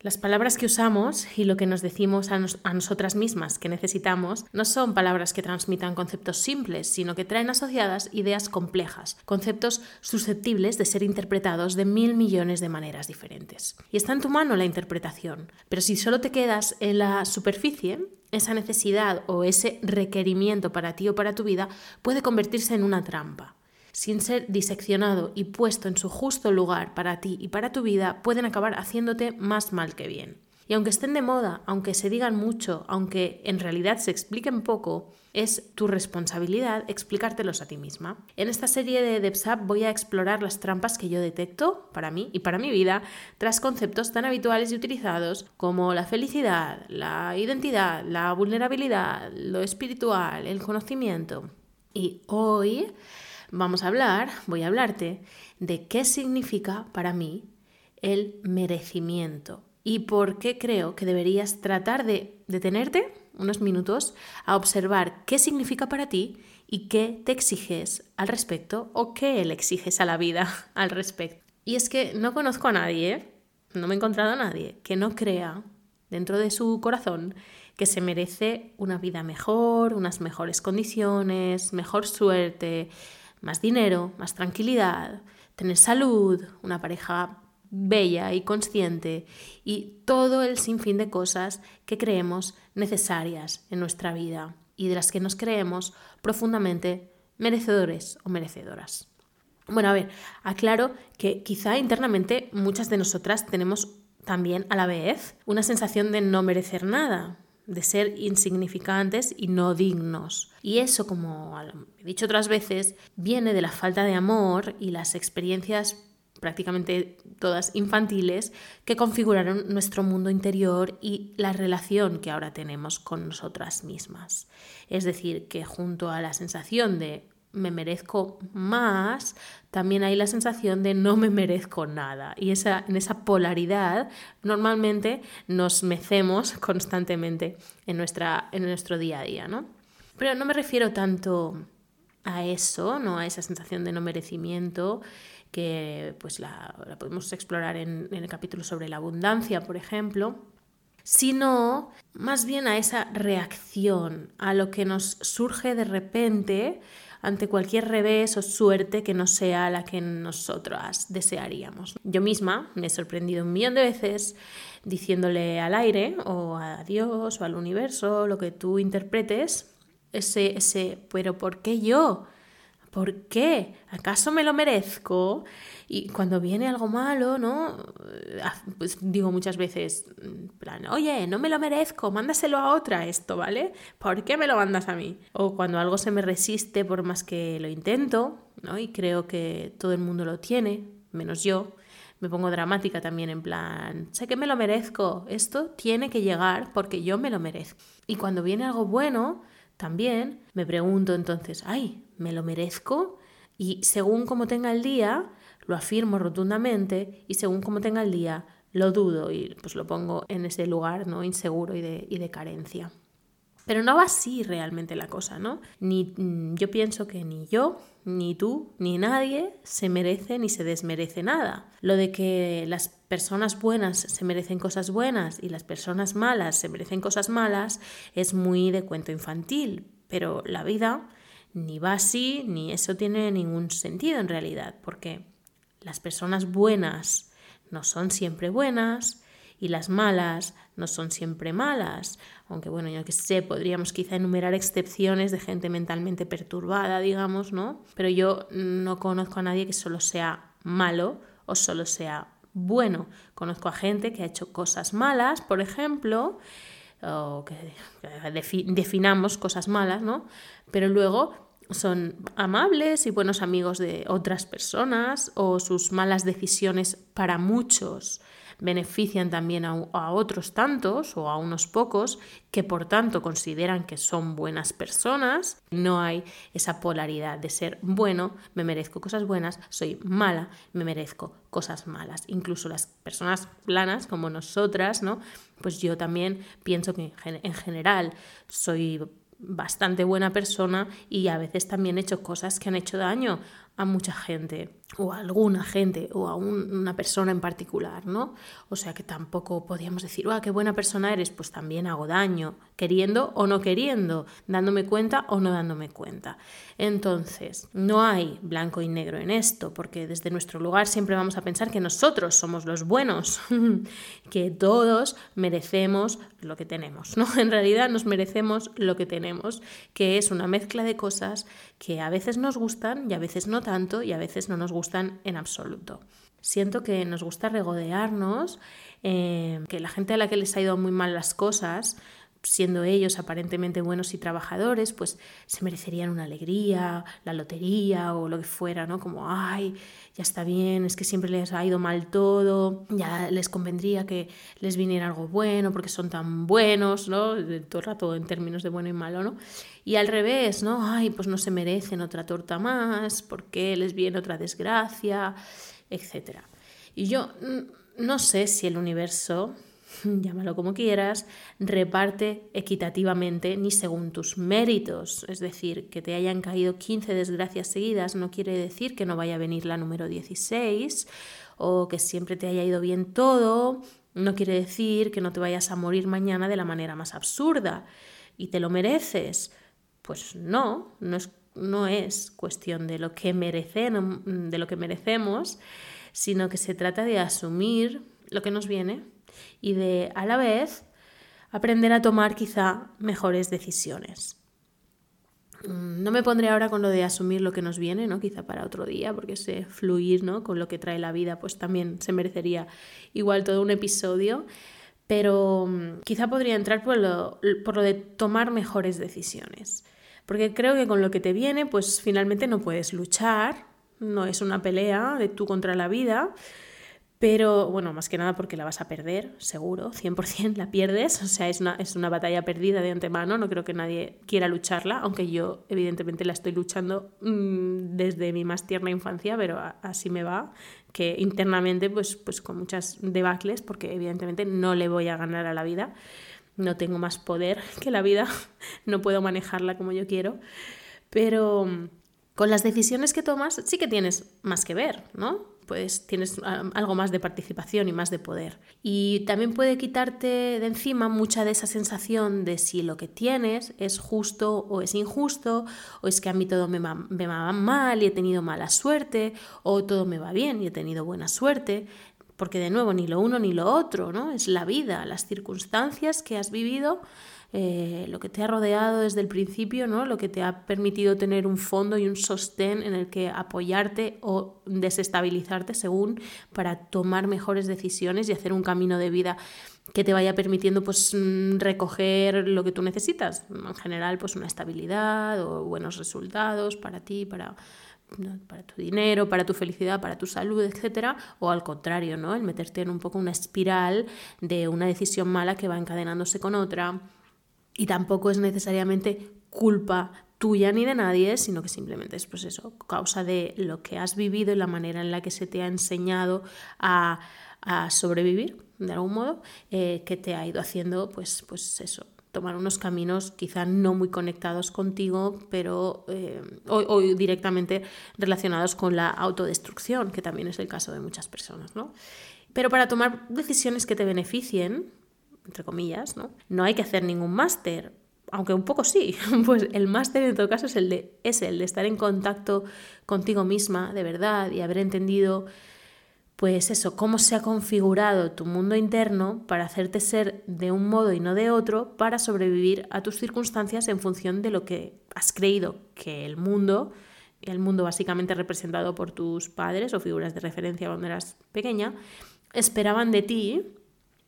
Las palabras que usamos y lo que nos decimos a, nosotras mismas que necesitamos no son palabras que transmitan conceptos simples, sino que traen asociadas ideas complejas, conceptos susceptibles de ser interpretados de mil millones de maneras diferentes. Y está en tu mano la interpretación, pero si solo te quedas en la superficie, esa necesidad o ese requerimiento para ti o para tu vida puede convertirse en una trampa sin ser diseccionado y puesto en su justo lugar para ti y para tu vida, pueden acabar haciéndote más mal que bien. Y aunque estén de moda, aunque se digan mucho, aunque en realidad se expliquen poco, es tu responsabilidad explicártelos a ti misma. En esta serie de DevSap voy a explorar las trampas que yo detecto para mí y para mi vida tras conceptos tan habituales y utilizados como la felicidad, la identidad, la vulnerabilidad, lo espiritual, el conocimiento. Y hoy vamos a hablar, voy a hablarte de qué significa para mí el merecimiento y por qué creo que deberías tratar de detenerte unos minutos a observar qué significa para ti y qué te exiges al respecto o qué le exiges a la vida al respecto. Y es que no conozco a nadie, no me he encontrado a nadie que no crea dentro de su corazón que se merece una vida mejor, unas mejores condiciones, mejor suerte, más dinero, más tranquilidad, tener salud, una pareja bella y consciente y todo el sinfín de cosas que creemos necesarias en nuestra vida y de las que nos creemos profundamente merecedores o merecedoras. Bueno, a ver, aclaro que quizá internamente muchas de nosotras tenemos también a la vez una sensación de no merecer nada, de ser insignificantes y no dignos. Y eso, como he dicho otras veces, viene de la falta de amor y las experiencias prácticamente todas infantiles que configuraron nuestro mundo interior y la relación que ahora tenemos con nosotras mismas. Es decir, que junto a la sensación de me merezco más, también hay la sensación de no me merezco nada. Y esa, en esa polaridad normalmente nos mecemos constantemente en, nuestra, en nuestro día a día, ¿no? Pero no me refiero tanto a eso, ¿no? a esa sensación de no merecimiento, que pues la, podemos explorar en, en el capítulo sobre la abundancia, por ejemplo, sino más bien a esa reacción, a lo que nos surge de repente ante cualquier revés o suerte que no sea la que nosotras desearíamos. Yo misma me he sorprendido un millón de veces diciéndole al aire o a Dios o al universo, lo que tú interpretes, ese, ese, pero ¿por qué yo? ¿Por qué? ¿Acaso me lo merezco? Y cuando viene algo malo, ¿no? Ah, pues digo muchas veces, plan, oye, no me lo merezco, mándaselo a otra esto, ¿vale? ¿Por qué me lo mandas a mí? O cuando algo se me resiste por más que lo intento, ¿no? Y creo que todo el mundo lo tiene, menos yo. Me pongo dramática también en plan, sé que me lo merezco, esto tiene que llegar porque yo me lo merezco. Y cuando viene algo bueno, también me pregunto entonces, ay, ¿me lo merezco? Y según como tenga el día, lo afirmo rotundamente y según como tenga el día, lo dudo y pues lo pongo en ese lugar ¿no? inseguro y de, y de carencia. Pero no va así realmente la cosa, ¿no? Ni, mm, yo pienso que ni yo, ni tú, ni nadie se merece ni se desmerece nada. Lo de que las personas buenas se merecen cosas buenas y las personas malas se merecen cosas malas es muy de cuento infantil, pero la vida ni va así, ni eso tiene ningún sentido en realidad, porque las personas buenas no son siempre buenas y las malas no son siempre malas. Aunque bueno, yo que sé, podríamos quizá enumerar excepciones de gente mentalmente perturbada, digamos, ¿no? Pero yo no conozco a nadie que solo sea malo o solo sea bueno. Conozco a gente que ha hecho cosas malas, por ejemplo, o que definamos cosas malas, ¿no? Pero luego son amables y buenos amigos de otras personas o sus malas decisiones para muchos benefician también a, otros tantos o a unos pocos que por tanto consideran que son buenas personas. No hay esa polaridad de ser bueno, me merezco cosas buenas, soy mala, me merezco cosas malas. Incluso las personas planas como nosotras, ¿no? Pues yo también pienso que en general soy bastante buena persona y a veces también he hecho cosas que han hecho daño a mucha gente o a alguna gente o a una persona en particular, ¿no? O sea que tampoco podríamos decir, ¡ah, qué buena persona eres! Pues también hago daño, queriendo o no queriendo, dándome cuenta o no dándome cuenta. Entonces, no hay blanco y negro en esto, porque desde nuestro lugar siempre vamos a pensar que nosotros somos los buenos, que todos merecemos lo que tenemos, ¿no? En realidad nos merecemos lo que tenemos, que es una mezcla de cosas que a veces nos gustan y a veces no tanto y a veces no nos gustan en absoluto. Siento que nos gusta regodearnos, eh, que la gente a la que les ha ido muy mal las cosas, siendo ellos aparentemente buenos y trabajadores, pues se merecerían una alegría, la lotería o lo que fuera, ¿no? Como, ay, ya está bien, es que siempre les ha ido mal todo, ya les convendría que les viniera algo bueno porque son tan buenos, ¿no? Todo el rato en términos de bueno y malo, ¿no? Y al revés, ¿no? Ay, pues no se merecen otra torta más, porque les viene otra desgracia, etc. Y yo mm, no sé si el universo llámalo como quieras, reparte equitativamente ni según tus méritos. Es decir, que te hayan caído 15 desgracias seguidas no quiere decir que no vaya a venir la número 16 o que siempre te haya ido bien todo, no quiere decir que no te vayas a morir mañana de la manera más absurda y te lo mereces. Pues no, no es, no es cuestión de lo que merecen, de lo que merecemos, sino que se trata de asumir lo que nos viene y de a la vez aprender a tomar quizá mejores decisiones. Mm, no me pondré ahora con lo de asumir lo que nos viene, ¿no? Quizá para otro día, porque ese fluir, ¿no? Con lo que trae la vida, pues también se merecería igual todo un episodio. Pero mm, quizá podría entrar por lo, por lo de tomar mejores decisiones. Porque creo que con lo que te viene, pues finalmente no puedes luchar, no es una pelea de tú contra la vida, pero bueno, más que nada porque la vas a perder, seguro, 100% la pierdes, o sea, es una, es una batalla perdida de antemano, no creo que nadie quiera lucharla, aunque yo evidentemente la estoy luchando mm, desde mi más tierna infancia, pero así me va, que internamente pues, pues con muchas debacles, porque evidentemente no le voy a ganar a la vida, no tengo más poder que la vida, no puedo manejarla como yo quiero, pero mm, con las decisiones que tomas sí que tienes más que ver, ¿no? Pues tienes algo más de participación y más de poder. Y también puede quitarte de encima mucha de esa sensación de si lo que tienes es justo o es injusto, o es que a mí todo me va, me va mal y he tenido mala suerte, o todo me va bien y he tenido buena suerte porque de nuevo ni lo uno ni lo otro, ¿no? Es la vida, las circunstancias que has vivido eh, lo que te ha rodeado desde el principio, ¿no? lo que te ha permitido tener un fondo y un sostén en el que apoyarte o desestabilizarte según para tomar mejores decisiones y hacer un camino de vida que te vaya permitiendo pues mm, recoger lo que tú necesitas, en general pues una estabilidad o buenos resultados para ti, para para tu dinero, para tu felicidad, para tu salud, etcétera, o al contrario, ¿no? El meterte en un poco una espiral de una decisión mala que va encadenándose con otra, y tampoco es necesariamente culpa tuya ni de nadie, sino que simplemente es pues eso, causa de lo que has vivido y la manera en la que se te ha enseñado a, sobrevivir, de algún modo, eh, que te ha ido haciendo pues, pues eso, tomar unos caminos quizá no muy conectados contigo, pero eh, o, directamente relacionados con la autodestrucción, que también es el caso de muchas personas, ¿no? Pero para tomar decisiones que te beneficien, entre comillas, ¿no? No hay que hacer ningún máster, aunque un poco sí, pues el máster en todo caso es el, de, es el de estar en contacto contigo misma de verdad y haber entendido, pues eso, cómo se ha configurado tu mundo interno para hacerte ser de un modo y no de otro para sobrevivir a tus circunstancias en función de lo que has creído que el mundo, el mundo básicamente representado por tus padres o figuras de referencia cuando eras pequeña, esperaban de ti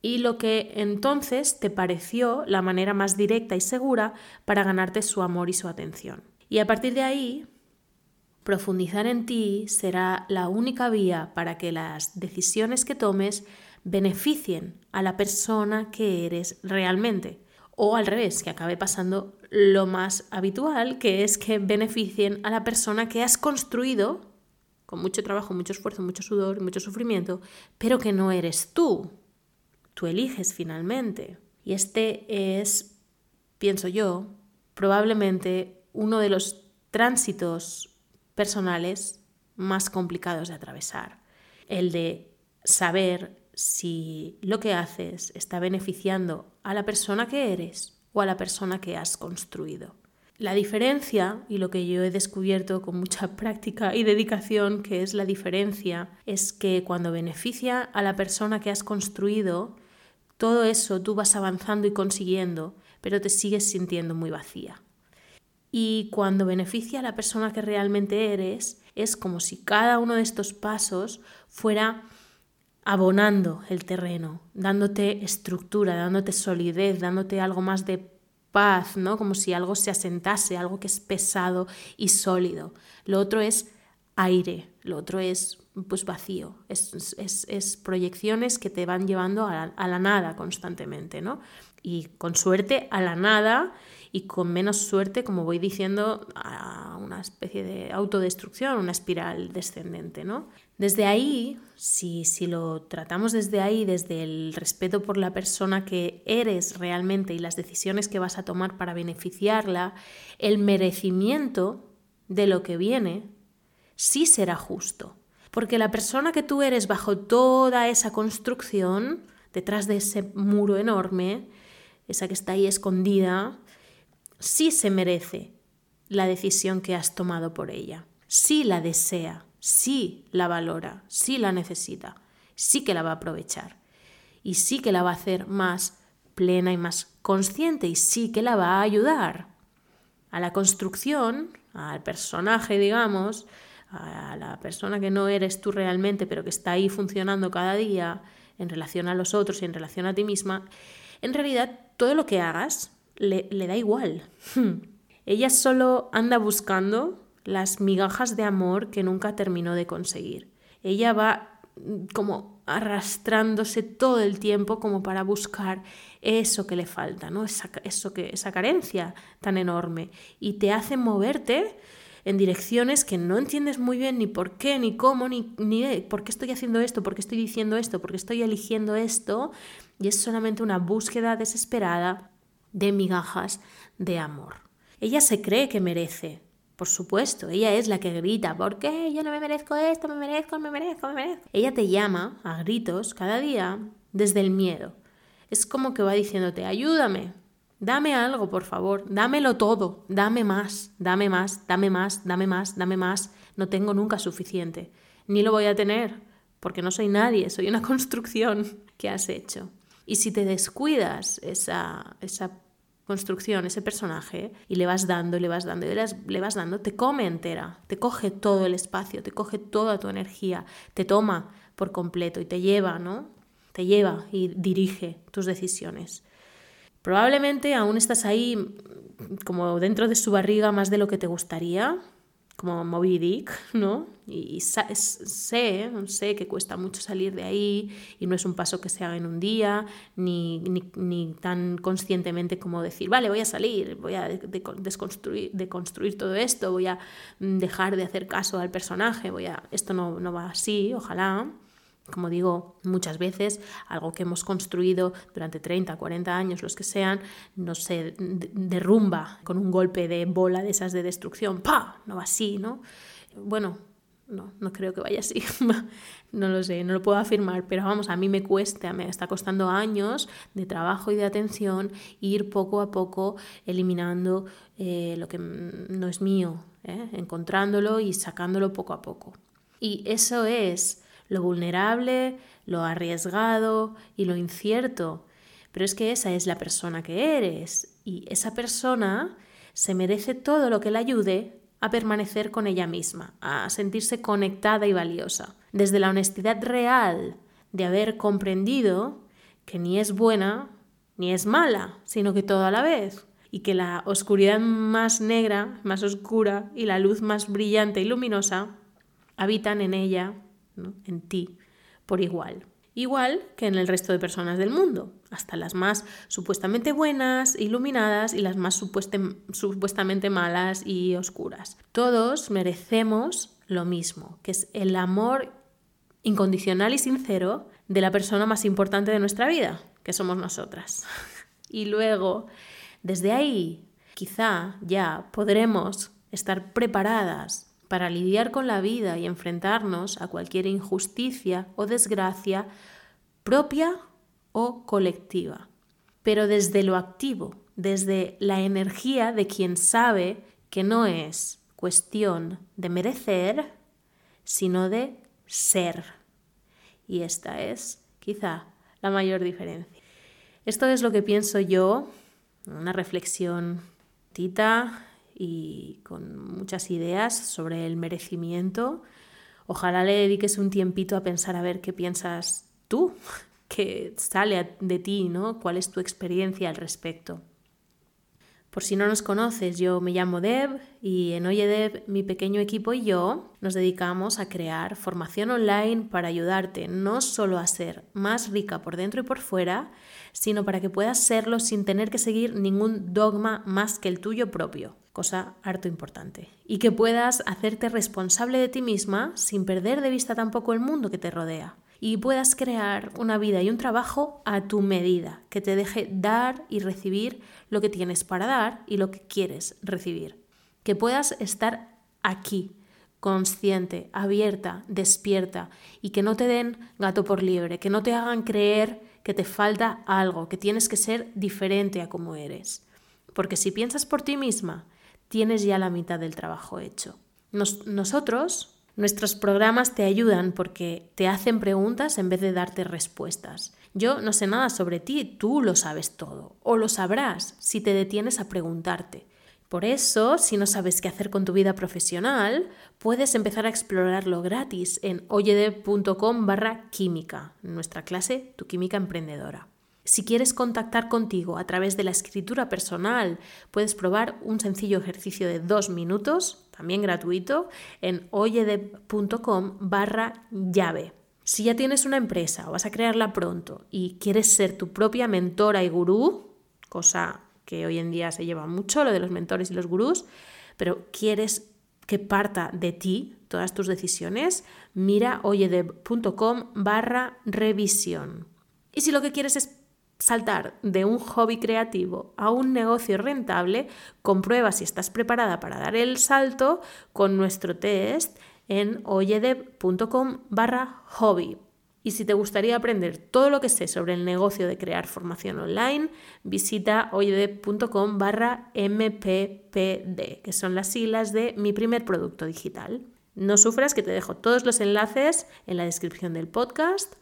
y lo que entonces te pareció la manera más directa y segura para ganarte su amor y su atención. Y a partir de ahí, profundizar en ti será la única vía para que las decisiones que tomes beneficien a la persona que eres realmente. O al revés, que acabe pasando lo más habitual, que es que beneficien a la persona que has construido con mucho trabajo, mucho esfuerzo, mucho sudor, mucho sufrimiento, pero que no eres tú tú eliges finalmente. Y este es, pienso yo, probablemente uno de los tránsitos personales más complicados de atravesar. El de saber si lo que haces está beneficiando a la persona que eres o a la persona que has construido. La diferencia, y lo que yo he descubierto con mucha práctica y dedicación, que es la diferencia, es que cuando beneficia a la persona que has construido, todo eso tú vas avanzando y consiguiendo, pero te sigues sintiendo muy vacía. Y cuando beneficia a la persona que realmente eres, es como si cada uno de estos pasos fuera abonando el terreno, dándote estructura, dándote solidez, dándote algo más de paz, ¿no? Como si algo se asentase, algo que es pesado y sólido. Lo otro es aire, lo otro es pues vacío, es, proyecciones que te van llevando a la, a la, nada constantemente, ¿no? Y con suerte a la nada y con menos suerte, como voy diciendo, a una especie de autodestrucción, una espiral descendente, ¿no? Desde ahí, si, si lo tratamos desde ahí, desde el respeto por la persona que eres realmente y las decisiones que vas a tomar para beneficiarla, el merecimiento de lo que viene sí será justo. Porque la persona que tú eres bajo toda esa construcción, detrás de ese muro enorme, esa que está ahí escondida, sí se merece la decisión que has tomado por ella, sí la desea, sí la valora, sí la necesita, sí que la va a aprovechar y sí que la va a hacer más plena y más consciente y sí que la va a ayudar a la construcción, al personaje, digamos, a la persona que no eres tú realmente, pero que está ahí funcionando cada día en relación a los otros y en relación a ti misma, en realidad todo lo que hagas le, le da igual. Ella solo anda buscando las migajas de amor que nunca terminó de conseguir. Ella va mm, como arrastrándose todo el tiempo como para buscar eso que le falta, ¿no? esa, eso que, esa carencia tan enorme. Y te hace moverte en direcciones que no entiendes muy bien ni por qué, ni cómo, ni, ni por qué estoy haciendo esto, por qué estoy diciendo esto, por qué estoy eligiendo esto. Y es solamente una búsqueda desesperada de migajas de amor. Ella se cree que merece, por supuesto, ella es la que grita, ¿por qué? Yo no me merezco esto, me merezco, me merezco, me merezco. Ella te llama a gritos cada día desde el miedo. Es como que va diciéndote, ayúdame, dame algo, por favor, dámelo todo, dame más, dame más, dame más, dame más, dame más. No tengo nunca suficiente, ni lo voy a tener, porque no soy nadie, soy una construcción que has hecho. Y si te descuidas esa, esa construcción, ese personaje, y le vas dando, le vas dando, y le vas dando, te come entera, te coge todo el espacio, te coge toda tu energía, te toma por completo y te lleva, ¿no? Te lleva y dirige tus decisiones. Probablemente aún estás ahí como dentro de su barriga más de lo que te gustaría, como Moby Dick, ¿no? Y sé, sé que cuesta mucho salir de ahí y no es un paso que se haga en un día, ni, tan conscientemente como decir, vale, voy a salir, voy a desconstruir, deconstruir todo esto, voy a dejar de hacer caso al personaje, voy a... Esto no, no va así, ojalá como digo muchas veces, algo que hemos construido durante 30, 40 años, los que sean, no se derrumba con un golpe de bola de esas de destrucción. ¡Pah! No va así, ¿no? Bueno, no, no creo que vaya así. no lo sé, no lo puedo afirmar, pero vamos, a mí me cuesta, me está costando años de trabajo y de atención ir poco a poco eliminando eh, lo que no es mío, ¿eh? encontrándolo y sacándolo poco a poco. Y eso es lo vulnerable, lo arriesgado y lo incierto. Pero es que esa es la persona que eres y esa persona se merece todo lo que le ayude a permanecer con ella misma, a sentirse conectada y valiosa, desde la honestidad real de haber comprendido que ni es buena ni es mala, sino que todo a la vez, y que la oscuridad más negra, más oscura, y la luz más brillante y luminosa habitan en ella en ti por igual. Igual que en el resto de personas del mundo, hasta las más supuestamente buenas, iluminadas y las más supuestamente malas y oscuras. Todos merecemos lo mismo, que es el amor incondicional y sincero de la persona más importante de nuestra vida, que somos nosotras. Y luego, desde ahí, quizá ya podremos estar preparadas para lidiar con la vida y enfrentarnos a cualquier injusticia o desgracia propia o colectiva, pero desde lo activo, desde la energía de quien sabe que no es cuestión de merecer, sino de ser. Y esta es quizá la mayor diferencia. Esto es lo que pienso yo, una reflexión tita y con muchas ideas sobre el merecimiento. Ojalá le dediques un tiempito a pensar a ver qué piensas tú, qué sale de ti, ¿no? ¿Cuál es tu experiencia al respecto? Por si no nos conoces, yo me llamo Deb y en Oye Deb mi pequeño equipo y yo nos dedicamos a crear formación online para ayudarte no solo a ser más rica por dentro y por fuera, sino para que puedas serlo sin tener que seguir ningún dogma más que el tuyo propio, cosa harto importante. Y que puedas hacerte responsable de ti misma sin perder de vista tampoco el mundo que te rodea y puedas crear una vida y un trabajo a tu medida, que te deje dar y recibir lo que tienes para dar y lo que quieres recibir. Que puedas estar aquí, consciente, abierta, despierta y que no te den gato por liebre, que no te hagan creer que te falta algo, que tienes que ser diferente a como eres. Porque si piensas por ti misma, tienes ya la mitad del trabajo hecho. nosotros Nuestros programas te ayudan porque te hacen preguntas en vez de darte respuestas. Yo no sé nada sobre ti, tú lo sabes todo, o lo sabrás si te detienes a preguntarte. Por eso, si no sabes qué hacer con tu vida profesional, puedes empezar a explorarlo gratis en oyede.com barra química, nuestra clase Tu Química Emprendedora. Si quieres contactar contigo a través de la escritura personal, puedes probar un sencillo ejercicio de dos minutos, también gratuito, en oyedeb.com barra llave. Si ya tienes una empresa o vas a crearla pronto y quieres ser tu propia mentora y gurú, cosa que hoy en día se lleva mucho, lo de los mentores y los gurús, pero quieres que parta de ti todas tus decisiones, mira oyedeb.com barra revisión. Y si lo que quieres es saltar de un hobby creativo a un negocio rentable, comprueba si estás preparada para dar el salto con nuestro test en oyedev.com barra hobby. Y si te gustaría aprender todo lo que sé sobre el negocio de crear formación online, visita oyedev.com barra mppd, que son las siglas de mi primer producto digital. No sufras que te dejo todos los enlaces en la descripción del podcast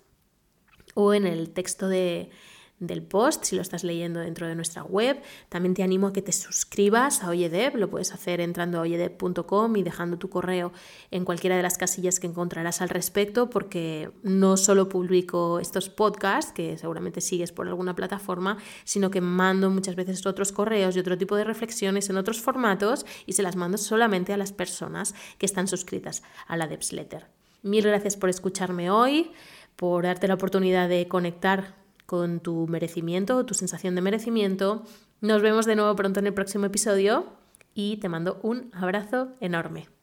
o en el texto de, del post, si lo estás leyendo dentro de nuestra web. También te animo a que te suscribas a Oyedev, lo puedes hacer entrando a oyedev.com y dejando tu correo en cualquiera de las casillas que encontrarás al respecto, porque no solo publico estos podcasts, que seguramente sigues por alguna plataforma, sino que mando muchas veces otros correos y otro tipo de reflexiones en otros formatos y se las mando solamente a las personas que están suscritas a la Devsletter. Mil gracias por escucharme hoy, por darte la oportunidad de conectar con tu merecimiento, tu sensación de merecimiento. Nos vemos de nuevo pronto en el próximo episodio y te mando un abrazo enorme.